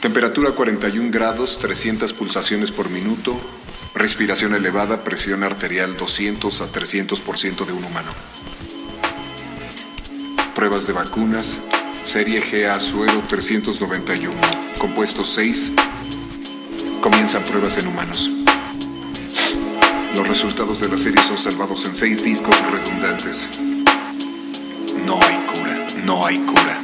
Temperatura 41 grados, 300 pulsaciones por minuto. Respiración elevada, presión arterial 200 a 300% de un humano. Pruebas de vacunas. Serie GA Suero 391. Compuesto 6. Comienzan pruebas en humanos. Los resultados de la serie son salvados en seis discos redundantes. No hay cura, no hay cura,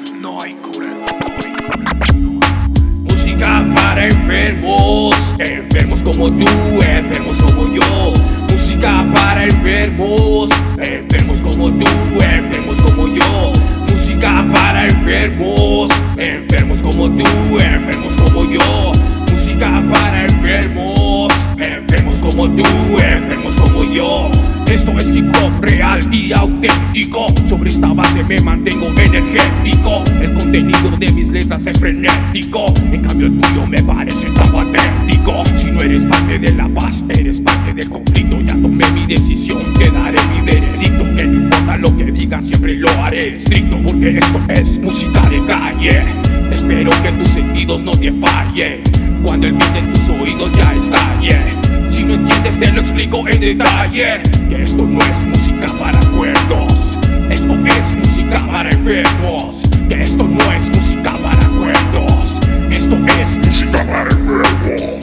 enfermos, como tú, enfermos como yo. Música para enfermos, enfermos como tú, enfermos como yo. Música para enfermos, enfermos como tú, enfermos como yo. Música para enfermos, enfermos como tú, enfermos como yo. Esto es hip hop real y auténtico. Sobre esta base me mantengo energético. Contenido de mis letras es frenético. En cambio, el tuyo me parece tan patético. Si no eres parte de la paz, eres parte del conflicto. Ya tomé mi decisión, te daré mi veredicto. Que no importa lo que digan, siempre lo haré estricto. Porque esto es música de calle. Espero que tus sentidos no te fallen. Cuando el beat en tus oídos ya estalle. Si no entiendes te lo explico en detalle Que esto no es música para cuerdos Esto es música para enfermos Que esto no música para enfermos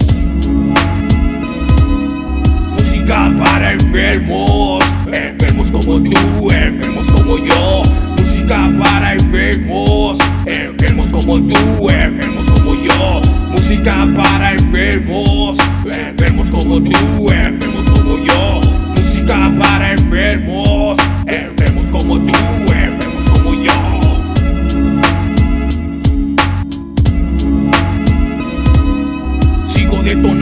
Música para enfermos. Enfermos como tú, enfermos como yo. Música para enfermos. Enfermos como tú,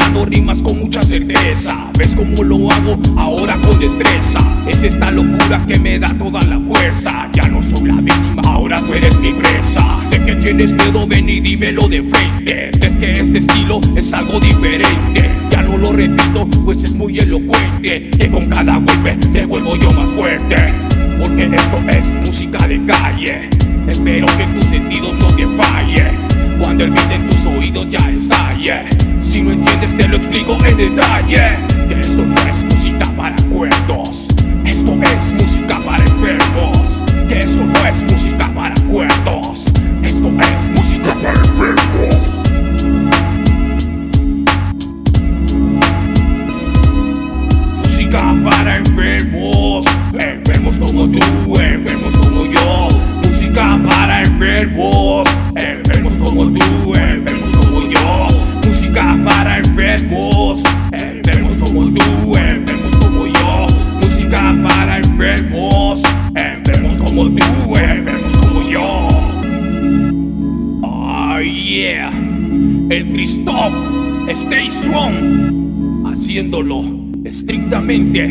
Rimas con mucha certeza. ¿Ves cómo lo hago? Ahora con destreza. Es esta locura que me da toda la fuerza. Ya no soy la víctima, ahora tú eres mi presa. Sé que tienes miedo, ven y dímelo de frente. Ves que este estilo es algo diferente. Ya no lo repito, pues es muy elocuente. Que con cada golpe me vuelvo yo más fuerte. Porque esto es música de calle. Espero que tus sentidos no te fallen. Cuando el beat Entiendes te lo explico en detalle. Que esto no es música para cuerdos Esto es música para enfermos. Que eso no es música para cuerdos Esto es música para enfermos. Música para enfermos, enfermos como tú, yo. Oh yeah, el Christoph, stay strong, haciéndolo estrictamente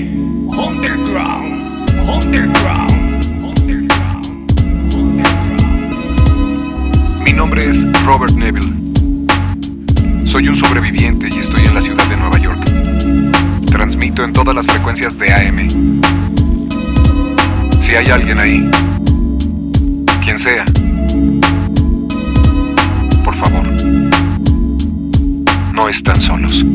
underground, underground, underground, underground. Mi nombre es Robert Neville. Soy un sobreviviente y estoy en la ciudad de Nueva York. Transmito en todas las frecuencias de AM. Si hay alguien ahí, quien sea, por favor, no están solos.